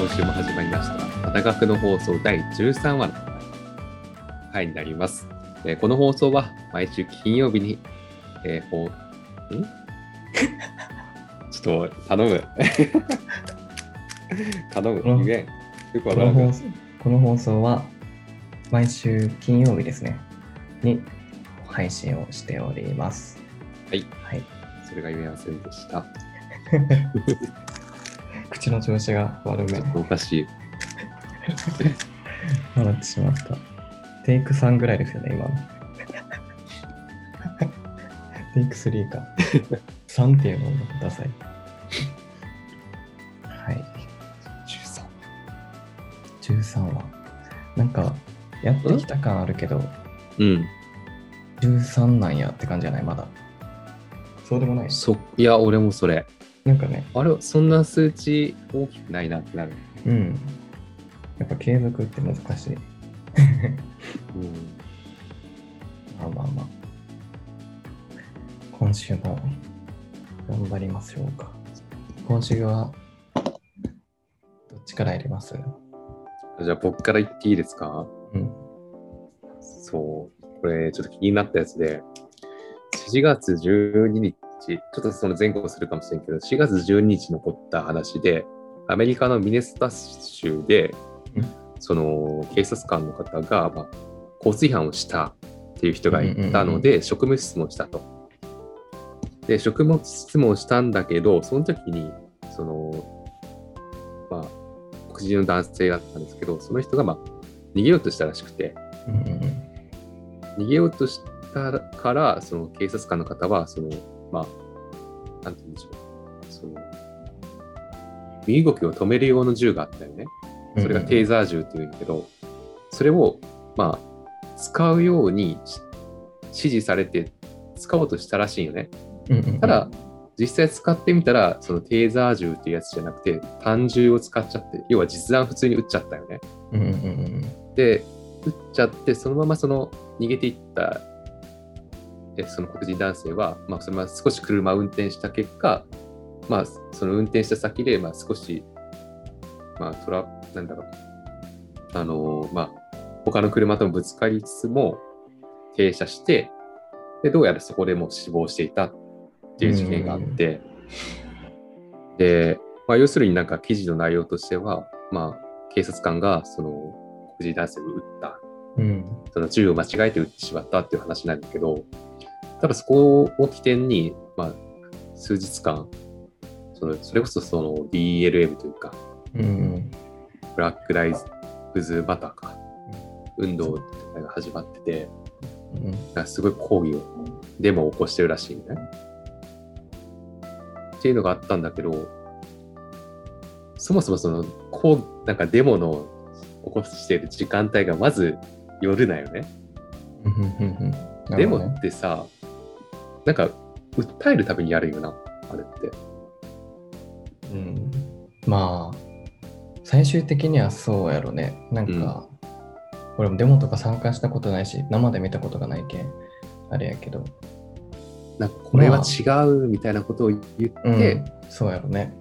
はい、今週も始まりました。大学の放送第13話の回になります。えーこの放送は毎週金曜日に、えー、ほうん？ちょっと頼む。頼む。うん言えん。よくわこからん。の放送この放送は毎週金曜日ですね、に配信をしております。はい。はい。それが言えませんでした。口の調子が悪めちょ。っとおかしい。笑ってしまった。テイク3ぐらいですよね、今の。テイク3か。3っていうのもダサい。はい。13 13話。なんか、やってきた感あるけど、うん。13なんやって感じじゃない？まだ。そうでもない。そ、いや、俺もそれ。なんかね、あれ、そんな数値大きくないなってなる。うん。やっぱ継続って難しい。うん。まあまあまあ。今週も頑張りましょうか。今週は、どっちからやります？じゃあ僕から言っていいですか？うん。そう、これちょっと気になったやつで、4月12日、ちょっとその前後するかもしれんけど、4月12日に起こった話で、アメリカのミネソタ州でうん、その警察官の方が、まあ、交通違反をしたっていう人がいたので、職務質問したと。で、職務質問したんだけど、その時に、その、まあ、黒人の男性だったんですけど、その人が、まあ、逃げようとしたらしくて、逃げようとしたから、その警察官の方は、その、まあ、なんて言うんでしょう。その、身動きを止める用の銃があったよね。うん。それがテーザー銃っていうんだけど、それを、まあ、使うようにし指示されて使おうとしたらしいよね。うんうんうんただ、、実際使ってみたら、そのテーザー銃っていうやつじゃなくて、単銃を使っちゃって、要は実弾普通に撃っちゃったよね。うんうんうんうん。で、撃っちゃって、そのままその逃げていったえその黒人男性は、まあ、そのまま少し車を運転した結果、まあ、その運転した先で、まあ、少し、まあ、トラなんだろう、あのーまあ、他の車ともぶつかりつつも停車して、で、どうやらそこでもう死亡していたっていう事件があって、で、まあ、要するになんか記事の内容としては、まあ、警察官がその黒人男性を撃ったうん。その銃を間違えて撃ってしまったっていう話なんだけど、ただそこを起点に、まあ、数日間、そのそれこそその BLM というか、うんうん。ブラック・ライブズ・マターか、運動が始まってて、うんすごい抗議を、デモを起こしてるらしいね。っていうのがあったんだけど、そもそもその、こう、なんかデモの起こしてる時間帯がまず夜なよね。デモってさ、なんか、訴えるためにやるよな、あれって。うん、まあ最終的にはそうやろね。なんか、俺もデモとか参加したことないし生で見たことがないけんあれやけど。なんか、これは違うみたいなことを言って、うん。そうやろね。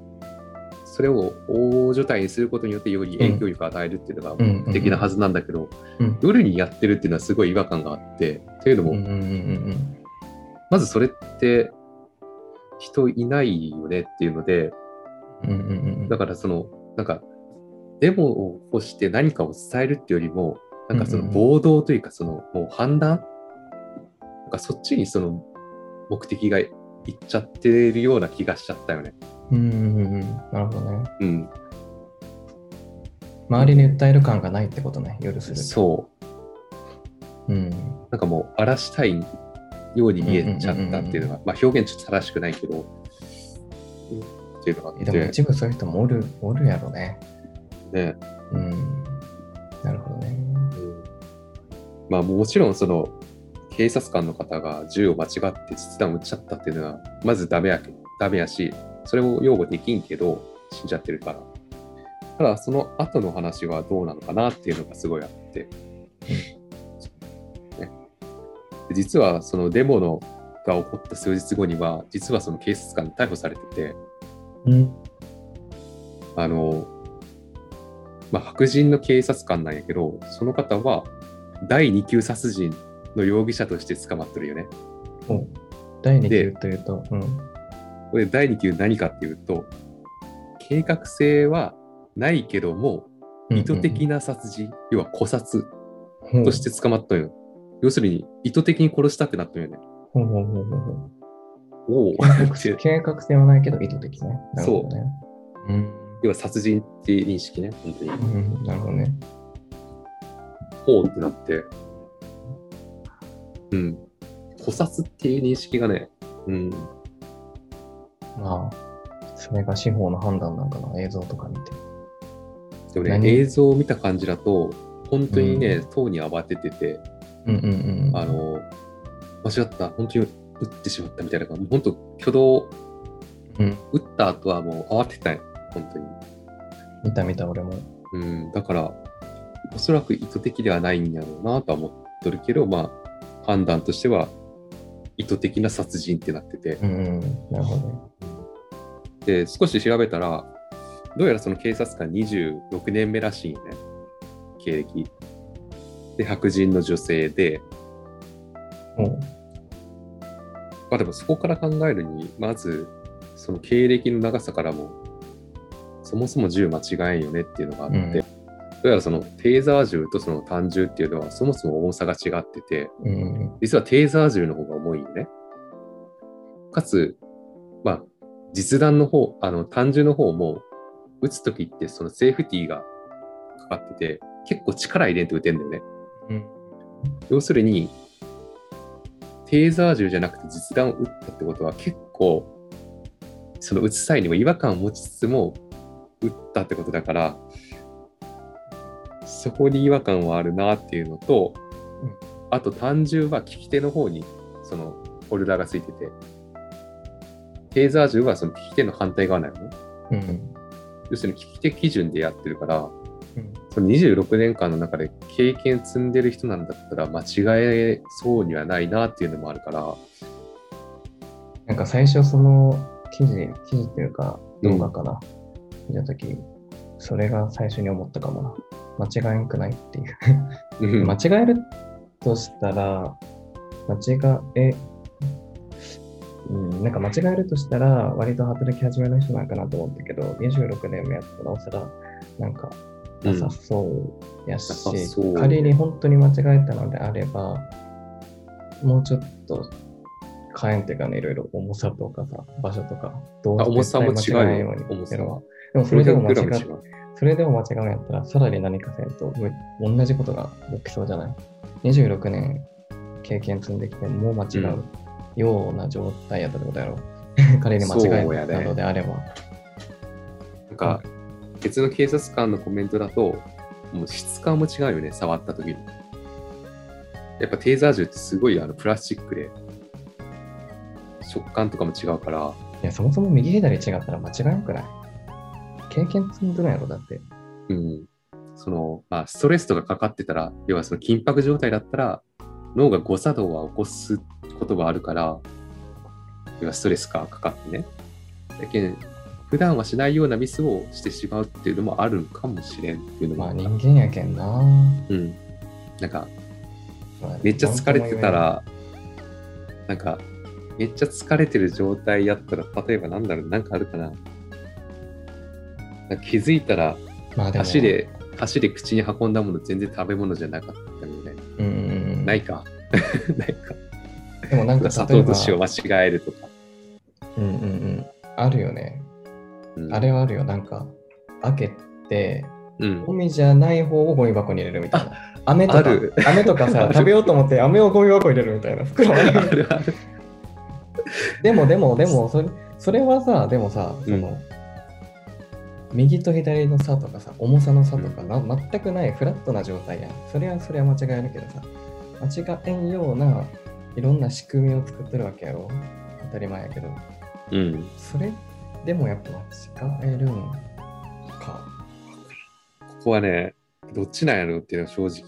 それを大所帯にすることによってより影響力を与えるっていうのがうん。目的なはずなんだけど、うん。夜にやってるっていうのはすごい違和感があって、というのも、うん。うん。うん。うんまずそれって人いないよねっていうので、うんうんうんうん。だからその、なんか、デモを起こして何かを伝えるっていうよりも、なんかその暴動というか、そのもう判断なんかそっちにその目的がいっちゃってるような気がしちゃったよね。うんうんなるほどね。うん。周りに訴える感がないってことね夜すると。そう。うん。なんかもう荒らしたいように見えちゃったっていうのが、まあ表現ちょっと正しくないけど、うんっていうのがあでもて、一部そういう人もおるおるやろね。ね。うん。なるほどね。うん。まあもちろんその警察官の方が銃を間違って実弾を撃っちゃったっていうのはまずダメやけダメやしそれを擁護できんけど死んじゃってるから。ただその後の話はどうなのかなっていうのがすごいあって、実はそのデモのが起こった数日後には実はその警察官に逮捕されててうんあのまあ、白人の警察官なんやけど、その方は第2級殺人の容疑者として捕まってるよね。お第2級というと、うん。これ第2級何かっていうと、計画性はないけども、意図的な殺人、要は古殺うんとして捕まったのよ。要するに、意図的に殺したってなったのよね。ほうほうほうほうほうおお計画性 はないけど意図的ね。なるほどね。うん。要は殺人っていう認識ね、本当に。うん、なるほどね。ほうってなって。うん。古殺っていう認識がね、うん。まあ、それが司法の判断なんかな、映像とか見て。でもね、何？映像を見た感じだと、本当にね、塔に慌ててて、うんうんうん。あの、間違った、本当に撃ってしまったみたいな感じ、本当、挙動、うん、撃った後はもう慌てたんよ、本当に。見た見た俺も。うん、だから、おそらく意図的ではないんやろうなとは思っとるけど、まあ、判断としては、意図的な殺人ってなってて、うんうん。なるほどね。で、少し調べたら、どうやらその警察官26年目らしいよね、経歴。で、白人の女性で、おうまあでもそこから考えるに、まず、その経歴の長さからも、そもそも銃間違えんよねっていうのがあって、うんどうやらそのテーザー銃とその単銃っていうのはそもそも重さが違ってて、うんうん実はテーザー銃の方が重いよね。かつ、まあ、実弾の方、あの単銃の方も、撃つときってそのセーフティーがかかってて、結構力入れんと撃てんだよね。うん。要するに、テーザー銃じゃなくて実弾を撃ったってことは結構、その撃つ際にも違和感を持ちつつも撃ったってことだから、そこに違和感はあるなっていうのと、うんあと単銃は利き手の方にそのホルダーがついてて、テーザー銃はその利き手の反対側なのね。うん要するに利き手基準でやってるから、うん。その26年間の中で経験積んでる人なんだったら間違えそうにはないなっていうのもあるから、なんか最初その記事、記事っていうか動画かな、見たとき、それが最初に思ったかもな。間違えんくないっていう。うん間違えるとしたら、間違え、うん、なんか間違えるとしたら、割と働き始めの人なんかなと思ったけど、26年目やったら、おそら、なんか、なさそうやし、う仮に本当に間違えたのであれば、もうちょっと変えんっていうかね、いろいろ重さとかさ、場所とか、どうあ重さも違うよ絶対間違えんように重さやるわでもそれでも間違400っ違う。それでも間違うんやったら、さらに何かせんと、む同じことが起きそうじゃない ?26 年経験積んできて、もう間違うような状態やったってことやろ。仮に間違えたのであれば。なんか、別の警察官のコメントだと、もう質感も違うよね、触った時に。やっぱテーザー銃ってすごいあのプラスチックで、食感とかも違うから、いや、そもそも右左違ったら間違えんくない？経験積んどるんやろ、だって。うん、その、まあ、ストレスとかかかってたら、要はその緊迫状態だったら、脳が誤作動は起こすことがあるから、要はストレスがかかってね。だけど、普段はしないようなミスをしてしまうっていうのもあるかもしれんっていうのも、まあ人間やけんな。うん。なんか、まあめっちゃ疲れてた、ら、なんか、めっちゃ疲れてる状態やったら、例えばなんだろう、なんかあるかな。気づいたら、まあでも箸で、口に運んだもの全然食べ物じゃなかったみたいな。ないか。ないか。でもなんか砂糖と塩間違えるとか。うんうんうん。あるよね。うんあれはあるよ。なんか、開けて、うんゴ。ミじゃない方をゴミ箱に入れるみたいな。飴とかある、飴とかさ、食べようと思って飴をゴミ箱に入れるみたいな袋ああるるある。でもでもでもそれ、それはさ、でもさ、その、うん右と左の差とかさ、重さの差とか、な全くないフラットな状態やん。それはそれは間違えるけどさ、間違えんようないろんな仕組みを作ってるわけやろ。当たり前やけど。うん。それでもやっぱ間違えるんか。ここはね、どっちなんやろうっていうのは正直。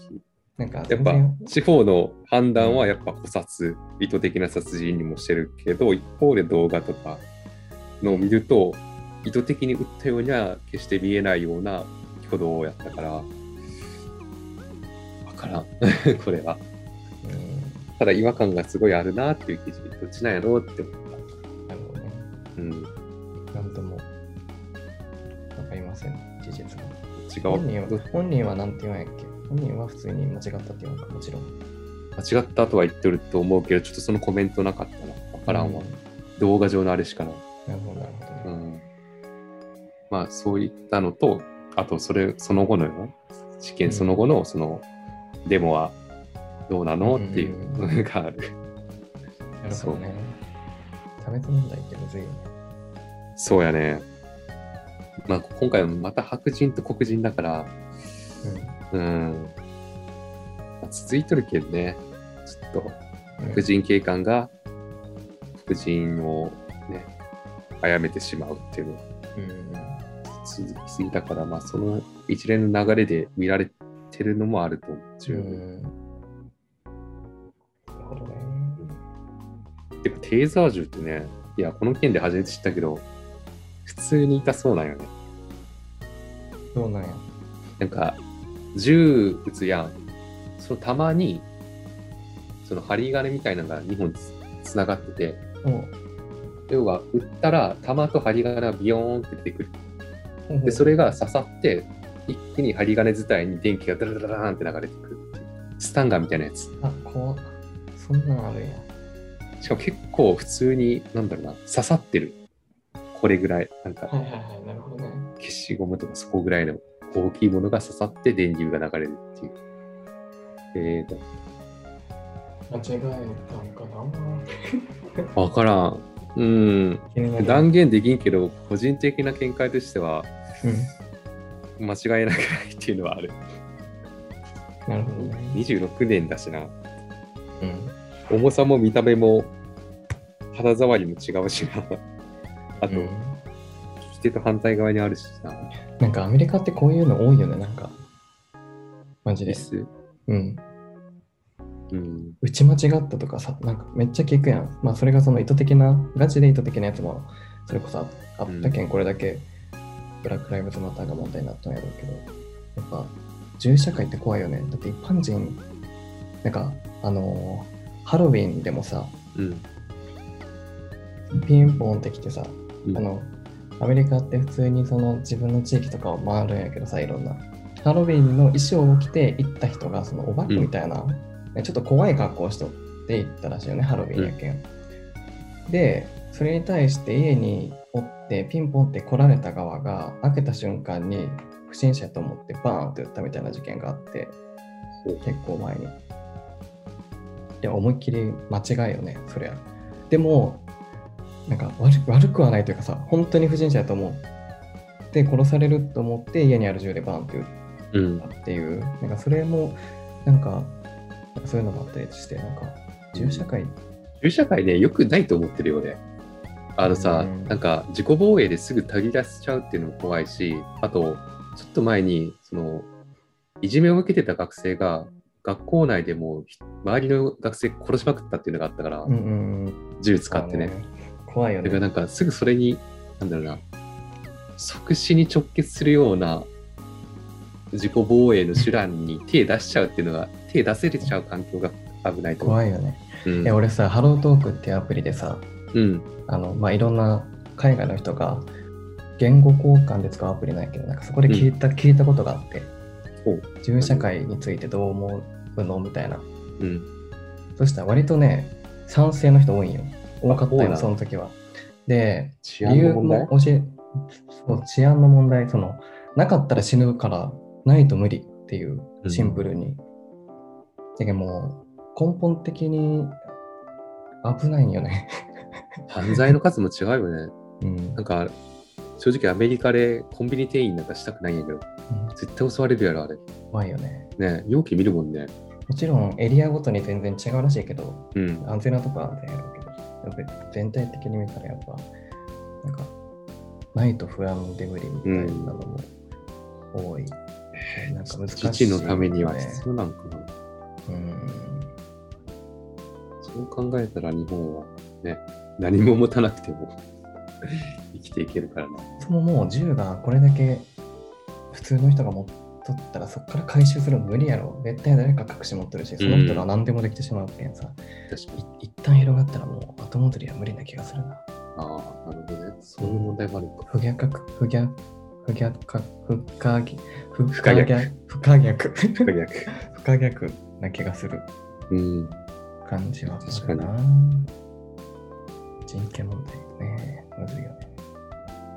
なんかやっぱ地方の判断はやっぱ捕殺、意図的な殺人にもしてるけど、一方で動画とかのを見ると、意図的に撃ったようには決して見えないような挙動やったから、わからん、これは。うんただ違和感がすごいあるなっていう記事、どっちなんやろうって思っなるほどね。た。うん。なんともわかりません、事実が。違本人はう。本人はなんて言うんやっけ？本人は普通に間違ったって言うのか、もちろん。間違ったとは言ってると思うけど、ちょっとそのコメントなかったな。わからんわ。う動画上のあれしかない。なるほど、なるほどね。うん。まあ、そういったのと、あと、それ、その後のよ、事件その後の、その、デモはどうなの？っていうのがある。なるほどね。差別問題ってむずいよね。そうやね。まあ、今回はまた白人と黒人だから、うん。まあ続いとるけどね、ちょっと、うん。白人警官が黒人をね、殺めてしまうっていうのはうん。続きすぎたから、まあ、その一連の流れで見られてるのもあると思う。十分うん。なるほどね。てか、テーザー銃ってね、いや、この件で初めて知ったけど、普通に痛そうなんよね。そうなんや。なんか、銃撃つやん。その弾に、その針金みたいなのが2本つつながってて、お要は、撃ったら弾と針金がビヨーンって出てくる。うで、それが刺さって、一気に針金伝いに電気がダラダラーンって流れてくるっていう。スタンガンみたいなやつ。あ、怖っそんなんあるんや。しかも結構普通に、なんだろうな、刺さってる。これぐらい。なんか、はいはいはい、なるほどね。消しゴムとかそこぐらいの大きいものが刺さって電流が流れるっていう。えーと、間違えたんかなわからん。うん。断言できんけど、個人的な見解としては、うん。間違いなくないっていうのはある。なるほどね。26年だしな。うん。重さも見た目も肌触りも違うしな。あと、うん利き手と反対側にあるしな。なんかアメリカってこういうの多いよね、なんか。マジで。リス。うん。うん。打ち間違ったとかさ、なんかめっちゃ聞くやん。まあそれがその意図的な、ガチで意図的なやつも、それこそああったけん、これだけブラック・ライブズ・マターが問題になったんやろうけど、やっぱ銃社会って怖いよね。だって一般人、なんか、あのーハロウィンでもさ、うん。ピンポンってきてさ、うんあの、アメリカって普通にその自分の地域とかを回るんやけどさ、いろんな。ハロウィンの衣装を着て行った人が、そのお化けみたいな、ちょっと怖い格好をしとって行ったらしいよね、ハロウィンやけん。で、それに対して家におってピンポンって来られた側が開けた瞬間に不審者やと思ってバーンって撃ったみたいな事件があって、結構前に。いや、思いっきり間違いよね、そりゃ。でも、なんか悪悪くはないというかさ、本当に不審者やと思って殺されると思って家にある銃でバーンって撃っうんた。っていう、なんかそれも、なんか、そういうのがあったりして、なんか、銃社会、銃社会ね、よくないと思ってるよね。あのさ、うんなんか自己防衛ですぐたぎ出しちゃうっていうのも怖いし、あと、ちょっと前に、その、いじめを受けてた学生が、学校内でも周りの学生殺しまくったっていうのがあったから、うんうんうん、銃使ってね。怖いよね。だからなんかすぐそれに、なんだろうな、即死に直結するような自己防衛の手段に手出しちゃうっていうのが、手出せれちゃう環境が危ないと思う。怖いよね。うん俺さ、ハロートークっていうアプリでさ、うん。あの、まあ、いろんな海外の人が言語交換で使うアプリなんやけど、なんかそこで聞いた、聞いたことがあって、ほう。銃社会についてどう思うの？みたいな。うん。そしたら割とね、賛成の人多いんよ。多かったよ、その時は。で、治安の問題理由も教え、そう、治安の問題、その、なかったら死ぬから、ないと無理っていう、シンプルに。だけどもう、根本的に危ないんよね。犯罪の数も違うよね。うんなんか、正直アメリカでコンビニ店員なんかしたくないんやけど、絶対襲われるやろ、あれ。怖いよね。ね容器見るもんね。もちろんエリアごとに全然違うらしいけど、うん。安全なとこは安全やろうけど、やっぱり全体的に見たらやっぱ、なんか、ないと不安で無理みたいなのも多い。なんか難しい、基地のためには必要なのかな。うん。そう考えたら日本はね、何も持たなくても 生きていけるからな。そももう銃がこれだけ普通の人が持っとったらそこから回収するの無理やろ。絶対誰か隠し持ってるし、その人が何でもできてしまうけんさ、確かに。い一旦広がったらもう後戻りは無理な気がするな。ああ、なるほどね。そういう問題もあるのか。不逆格、不逆、不逆格、不可逆、不不可逆不可逆、不可逆。不可逆な気がするうん。感じは確かにあるな。人権問題ね。むずいよね。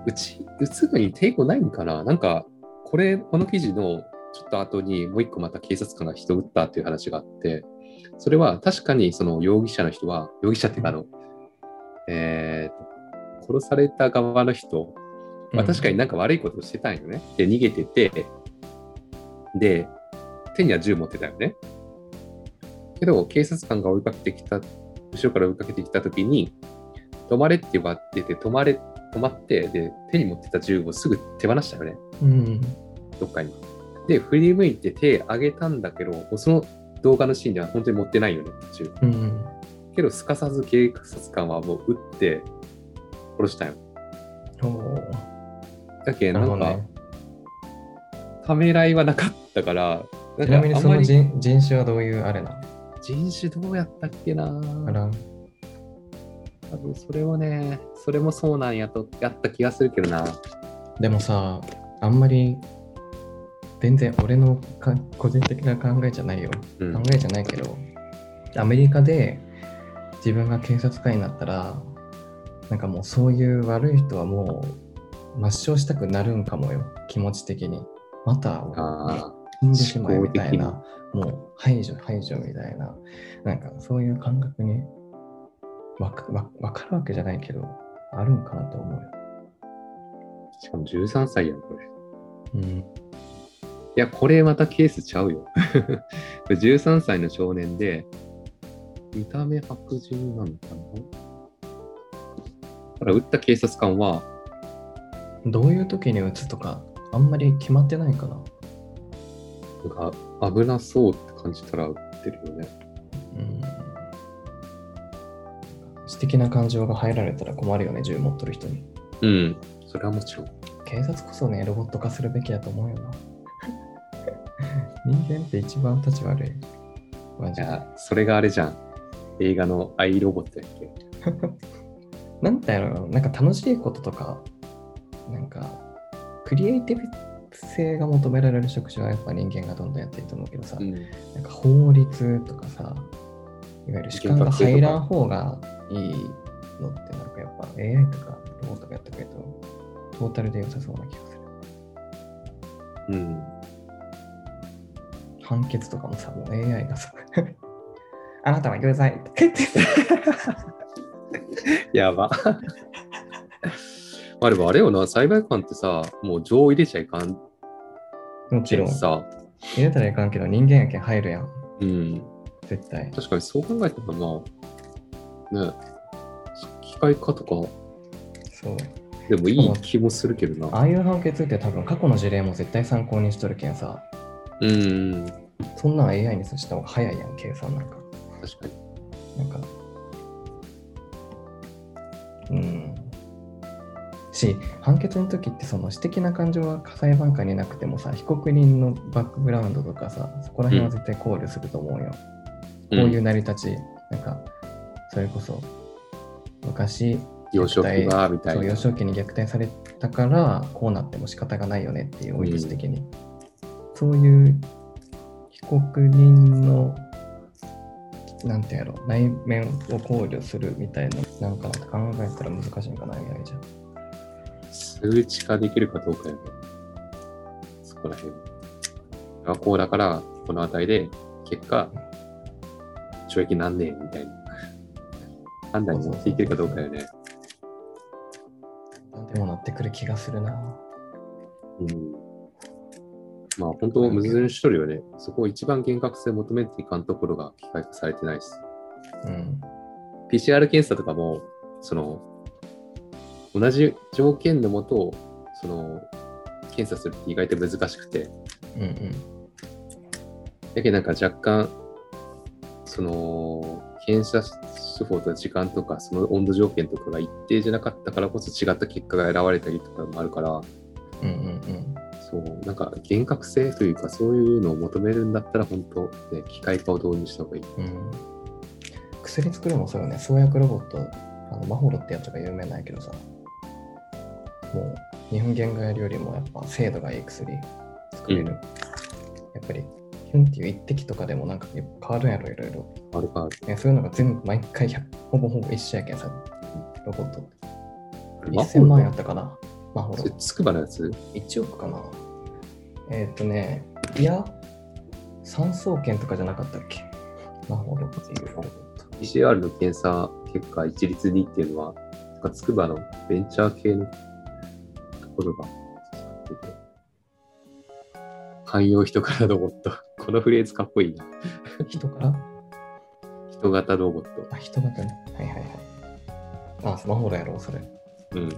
うち、打つのに抵抗ないんかななんか、これ、この記事のちょっと後にもう一個また警察官が人を撃ったっていう話があって、それは確かにその容疑者の人は、容疑者っていうかあの、えーと、殺された側の人まあ、確かになんか悪いことをしてたんよね。で、逃げてて、で、手には銃持ってたよね。けど、警察官が追いかけてきた、後ろから追いかけてきたときに、止まれって言われてて、止まれ、止まって、で、手に持ってた銃をすぐ手放したよね。うん。どっかに。で、振り向いて手上げたんだけど、その動画のシーンでは本当に持ってないよね、銃。うん。けど、すかさず警察官はもう撃って殺したよ。だけどなんか、ね。ためらいはなかったから、ちなみにその人人種はどういうあれな人種どうやったっけな？のあら、多分それはね、それもそうなんやと、やった気がするけどな。でもさ、あんまり全然俺のか個人的な考えじゃないよ。うん考えじゃないけど、アメリカで自分が警察官になったら、なんかもうそういう悪い人はもう抹消したくなるんかもよ、気持ち的に。またあ死んでしまえみたい思な、もう排除、排除みたいな、なんかそういう感覚にわかわわかるわけじゃないけど、あるんかなと思うよ。あ、しかも13歳やん、これ。いうん。や、これまたケースちゃうよ。これ13歳の少年で、見た目白人なのかな？だから撃った警察官は、どういう時に打つとか、あんまり決まってないかな。なんか危なそうって感じたら撃ってるよね。うん。私的な感情が入られたら困るよね、銃持っとる人に。うん、それはもちろん。警察こそね、ロボット化するべきだと思うよな。人間って一番立ち悪い。マジで。いや、それがあれじゃん。映画のアイロボットやっけ なんだろう、なんか楽しいこととか、なんか、クリエイティブ性が求められる職種はやっぱ人間がどんどんやっていいと思うけどさ、うん。なんか法律とかさ、いわゆる主観が入らん方がいいのってなんかやっぱ AI とかロボットがやってくれると、トータルで良さそうな気がする。うん。判決とかもさ、もう AI がさ、あなたは有罪ってやば。まあでもあれよな、裁判官ってさ、もう情入れちゃいかんもちろんさ、入れたらいかんけど人間やけん入るやん、うん。絶対。確かにそう考えたらまあ、ね、機械化とかそう。でもいい気もするけどな。ああいう判決って多分過去の事例も絶対参考にしとるけんさ、うん。そんなん AI にした方が早いやん、計算なんか。確かに。なんか、うん。し、判決の時ってその私的な感情は裁判官になくてもさ、被告人のバックグラウンドとかさ、そこら辺は絶対考慮すると思うよ。こういう成り立ち、なんか、それこそ、昔、幼少期が、みたいな。幼少期に虐待されたからこうなっても仕方がないよねっていう追い立ち的に、そういう被告人のなんてやろ内面を考慮するみたいななんか考えたら難しいんかな AI じゃ数値化できるかどうかやね。そこら辺。あこうだから、この値で、結果、懲役何年みたいな。判断に持っていけるかどうかよね。ってくる気がするなうん。まあ、本当、矛盾しとるよね。そこを一番厳格性求めていかんところが機械化されてないし。うん。PCR 検査とかも、その、同じ条件のもと、その、検査するって意外と難しくて、うんうん。だけどなんか若干、その、検査手法とか時間とか、その温度条件とかが一定じゃなかったからこそ違った結果が選ばれたりとかもあるから、うんうんうん。そそう、なんか厳格性というか、そういうのを求めるんだったら、本当、ね、機械化を導入した方がいい。うん。薬作るもそうよね。創薬ロボット、あのマホロってやつが有名なんやけどさ、もう日本原画やるよりもやっぱ精度がいい薬作れる。うんやっぱり、ヒュンっていう一滴とかでもなんか変わるんやろ、いろいろ。あるかある。ねそういうのが全部毎回100ほぼほぼ一緒やけんさ、ロボットって。マホ1000万やロったかな、マホロ。つくばのやつ？1億かなえーっ、とね、いや、産総研とかじゃなかったっけ？マホロっていうロボット。PCR の検査結果一律にっていうのは、つくばのベンチャー系のところが汎用人からロボット。このフレーズかっこいいな。人から？人型ロボット。あ、人型ね。はいはいはい。あ、スマホだやろ、それ。うん。うん。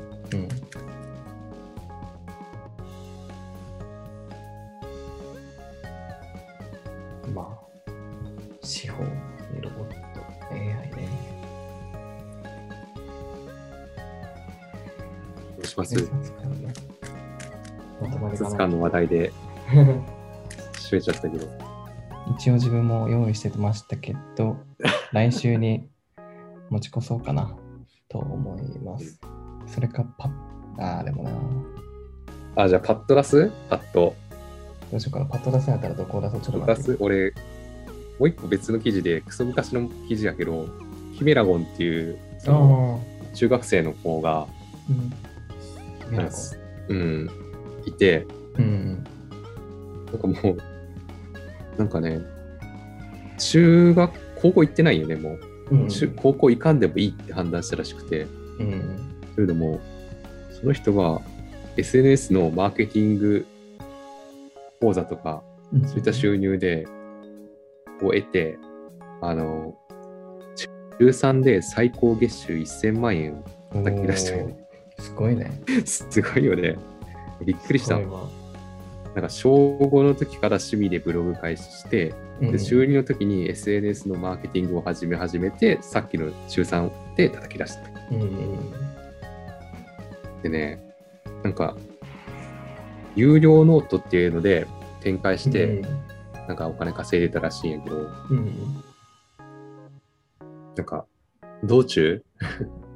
まあ、司法にロボット、AI ね。どうします？警察官の話題で 締めちゃったけど。一応自分も用意してましたけど、来週に持ち越そうかなと思います。それかパッ、あーでもな、どあ、じゃあパッド出す？パッド。うしようかな。パッと出せんやったらどこを出そう？ちょっと出待って。す？俺、もう一個別の記事で、クソ昔の記事やけど、ヒメラゴンっていう、そのあ中学生の子が、あ、うん。うん、いて、うん。なんかもう、なんかね、中学、高校行ってないよね、もう。うん。中高校行かんでもいいって判断したらしくて、うん。というのも、その人は SNS のマーケティング講座とか、うん。そういった収入で、を得て、あの、中3で最高月収1000万円を叩き出したよね。すごいね。すごいよね。びっくりした。なんか小5の時から趣味でブログ開始して、うんで中2の時に SNS のマーケティングを始め始めて、さっきの中3で叩き出した。うんうん。でね、なんか、有料ノートっていうので展開して、なんかお金稼いでたらしいんやけど、うんうん。なんか、道中？うん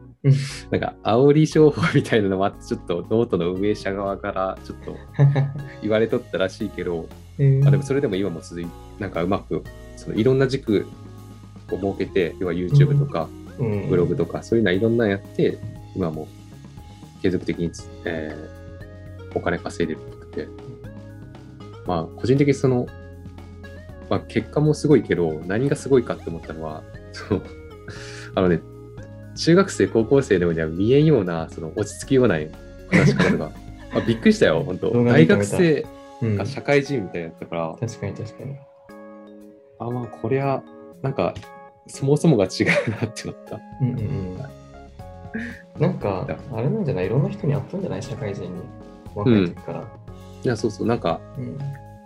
なんか、煽り商法みたいなのもあって、ちょっとノートの運営者側からちょっと 言われとったらしいけど、えー。あでもそれでも今も続いなんかうまく、そのいろんな軸を設けて、要は YouTube とかうん。ブログとか、そういうのはいろんなのやって、今も継続的につ、えーお金稼いでるって、まあ、個人的にその、まあ、結果もすごいけど、何がすごいかって思ったのは、その、あのね、中学生、高校生でもには見えんような、その落ち着きような話し方が、あびっくりしたよ、本当大学生うんか社会人みたいなやったから、確かに確かに。あ、まあ、こりゃ、なんか、そもそもが違うなって思った。うんうんうん。なんか、あれなんじゃない？いろんな人に会ったんじゃない？社会人に。若い時から。いや、そうそう、なんか、うん。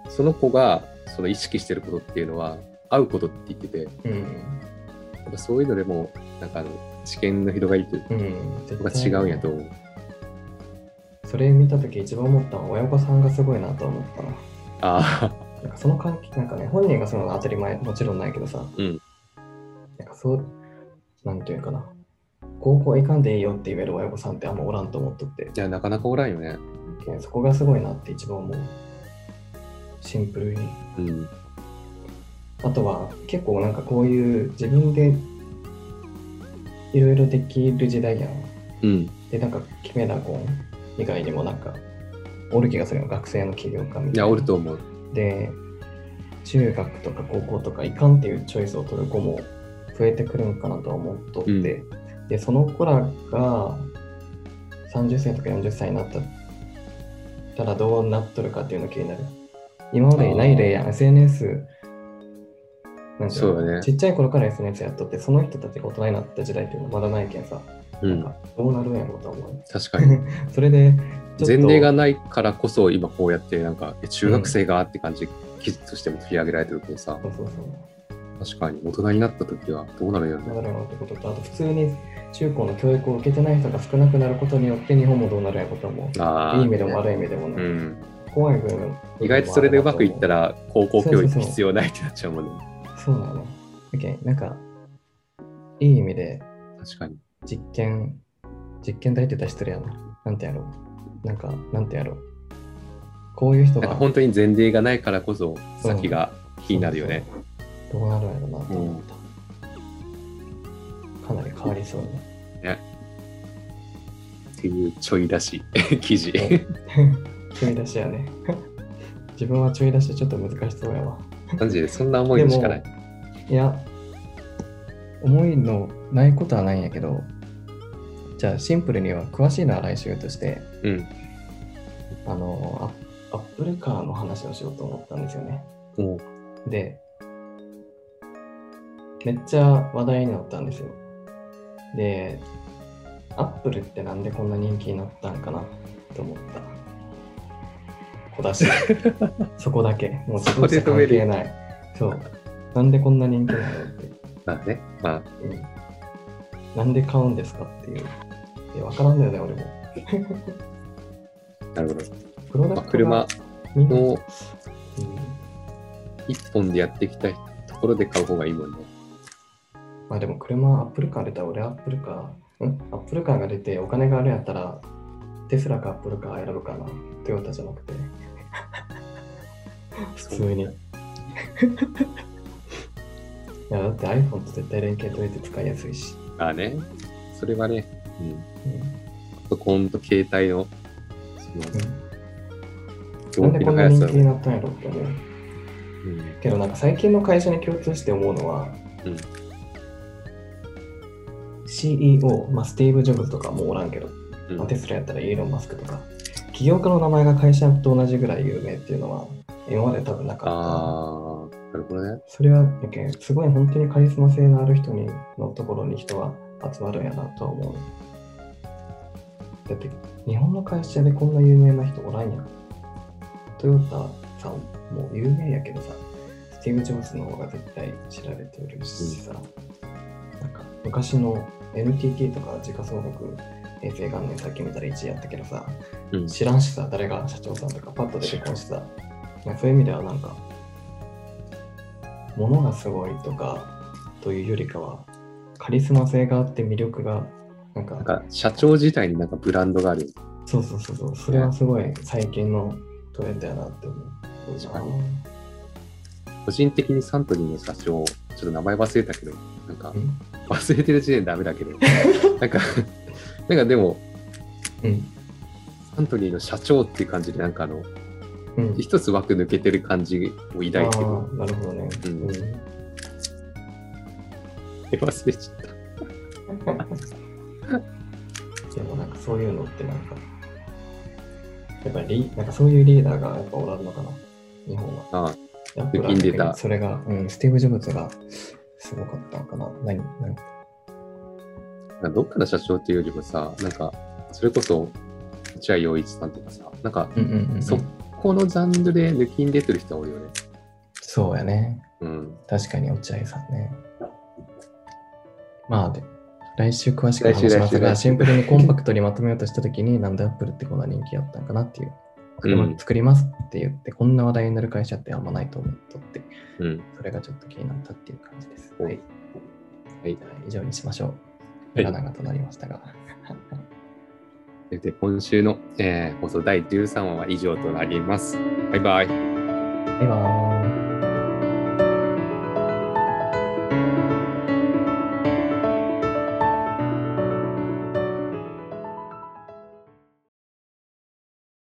その子がその意識してることっていうのは、会うことって言ってて、やうん。そういうのでも、なんかあの、知見の広がりといううん。か、違うんやと思う。それ見たとき一番思ったのは親御さんがすごいなと思ったな。あなんかその関係、なんかね、本人がその当たり前、もちろんないけどさ、うんなんかそう、なんていうかな、高校行かんでいいよって言える親御さんってあんまおらんと思っとって、あ、いや、なかなかおらんよね。そこがすごいなって一番思う。シンプルに。うん。あとは結構なんかこういう自分でいろいろできる時代やん。うん。で、なんかキメラゴン以外にもなんか、おる気がするの、学生の起業家みたいな。いや、おると思う。で中学とか高校とかいかんっていうチョイスを取る子も増えてくるんかなとは思っとって、うんでその子らが30歳とか40歳になったらどうなっとるかっていうの気になる今までにない例やん SNS なんていのそうだねちっちゃい頃から SNS やっとってその人たちが大人になった時代っていうのはまだないけんさ、うん。なんかどうなるんやろうと思う確かに。それでちょっと前例がないからこそ、今こうやって、なんか、え中学生がって感じ、記事としても取り上げられてるけどさ、そうそうそう確かに大人になった時はどうなるよね。どうなるのってことと、あと普通に中高の教育を受けてない人が少なくなることによって日本もどうなるやことも、ああ。いい意味でも悪い意味でもね、うん。怖い部分。意外とそれでうまくいったら。ら、高校教育必要ないってなっちゃうもんね。そうなの。だけどなんか、いい意味で確かに。実験、実験台って言ったら失礼やな。なんてやろう。なんか、なんてやろう。こういう人が本当に前例がないからこそ、先が気になるよね。どうなるんやろうなと思った。かなり変わりそうね。っていうちょい出し 記事。ちょい出しやね。自分はちょい出しちょっと難しそうやわ。マジでそんな思いでしかない。いや、思いのないことはないんやけど、じゃあシンプルには詳しいのは来週として、うん。あの、アアップルカーの話をしようと思ったんですよね。で、めっちゃ話題になったんですよ。で、アップルってなんでこんな人気になったんかなと思った。小出し。そこだけ。もう自分と関係ない。そう。なんでこんな人気なのって。まあね、まあ、うん。なんで買うんですかっていう。いや、わからんだよね、俺も。なるほど。プロダまあ、クトが車の一本でやってきたところで買う方がいいもんね。まあでも車、アップルカー出たら俺アップルカー、ん？アップルカーが出てお金があるんやったら、テスラか Apple Car 選ぶかな。トヨタじゃなくて。普通に。いや、だって iPhone と絶対連携取れて使いやすいし。ああね、それはね、うん。うんパソコンと携帯の、その、なんでこんな人気に。なったんやろって思う。うんけどなんか最近の会社に共通して思うのは、うん CEO、まあ、スティーブ・ジョブズとかもうおらんけど、うんまあテスラやったらイーロン・マスクとか、起業家の名前が会社と同じぐらい有名っていうのは、今まで多分なかった。ああ、なるほどね。それは、やけんすごい本当にカリスマ性のある人にのところに人は集まるんやなとは思う。だって、日本の会社でこんな有名な人おらんやん。トヨタさんも有名やけどさ、スティーブ・ジョブズの方が絶対知られてるしさ、なんか昔の NTT とか時価総額平成元年さっき見たら1位やったけどさ、うん。知らんしさ、誰が社長さんとかパッと出てこんしさ、まあそういう意味ではなんか、物がすごいとかというよりかは、カリスマ性があって魅力が、なんか、なんか、社長自体になんかブランドがある。そうそうそうそう、それはすごい最近のトレンドやなって思う。確かに個人的にサントリーの社長、ちょっと名前忘れたけど、なんかう、ん。忘れてる時点でダメだけど、なんか、なんかでも、うん。サントリーの社長っていう感じで、なんかあの、うん。一つ枠抜けてる感じを抱いてる。ああ、なるほどね。うんうん忘れちゃっでもなんかそういうのってなんか、やっぱりリなんかそういうリーダーがやっぱおらんのかな、日本は。た。ああ、やっぱそれが、うん、スティーブ・ジョブズがすごかったのかな。何何？どっかの社長っていうよりもさ、なんか、それこそ、落合陽一さんとかさ、なんか、うんうんうんうん、そこのジャンルで抜きん出てる人多いよね。そうやね。うん。確かに落合さんね。まあで、来週詳しく話しますが、シンプルにコンパクトにまとめようとしたときに、なんでアップルってこんな人気あったんかなっていう。車うん作りますって言って、こんな話題になる会社ってあんまないと思っとって、うん。それがちょっと気になったっていう感じです。おはい。はい以上にしましょう。はい長々となりましたが。で、今週の、えー放送第13話は以上となります。バイバイ。バイバーイ。